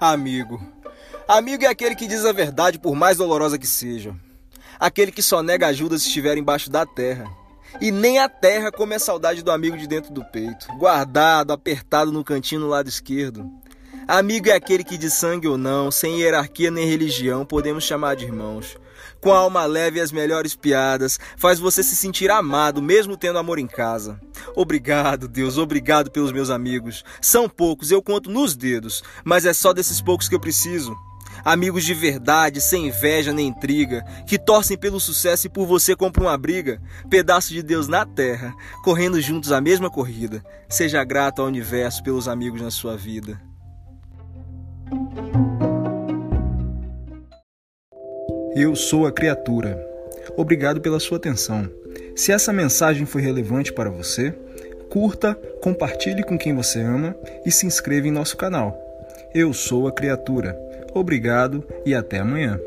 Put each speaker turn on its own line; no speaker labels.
Amigo. Amigo é aquele que diz a verdade por mais dolorosa que seja. Aquele que só nega ajuda se estiver embaixo da terra. E nem a terra come a saudade do amigo de dentro do peito, guardado, apertado no cantinho no lado esquerdo. Amigo é aquele que de sangue ou não, sem hierarquia nem religião, podemos chamar de irmãos. Com a alma leve e as melhores piadas, faz você se sentir amado, mesmo tendo amor em casa. Obrigado, Deus, obrigado pelos meus amigos. São poucos, eu conto nos dedos, mas é só desses poucos que eu preciso. Amigos de verdade, sem inveja nem intriga, que torcem pelo sucesso e por você compram uma briga. Pedaço de Deus na terra, correndo juntos a mesma corrida. Seja grato ao universo pelos amigos na sua vida.
Eu sou a criatura. Obrigado pela sua atenção. Se essa mensagem foi relevante para você, curta, compartilhe com quem você ama e se inscreva em nosso canal. Eu sou a criatura. Obrigado e até amanhã.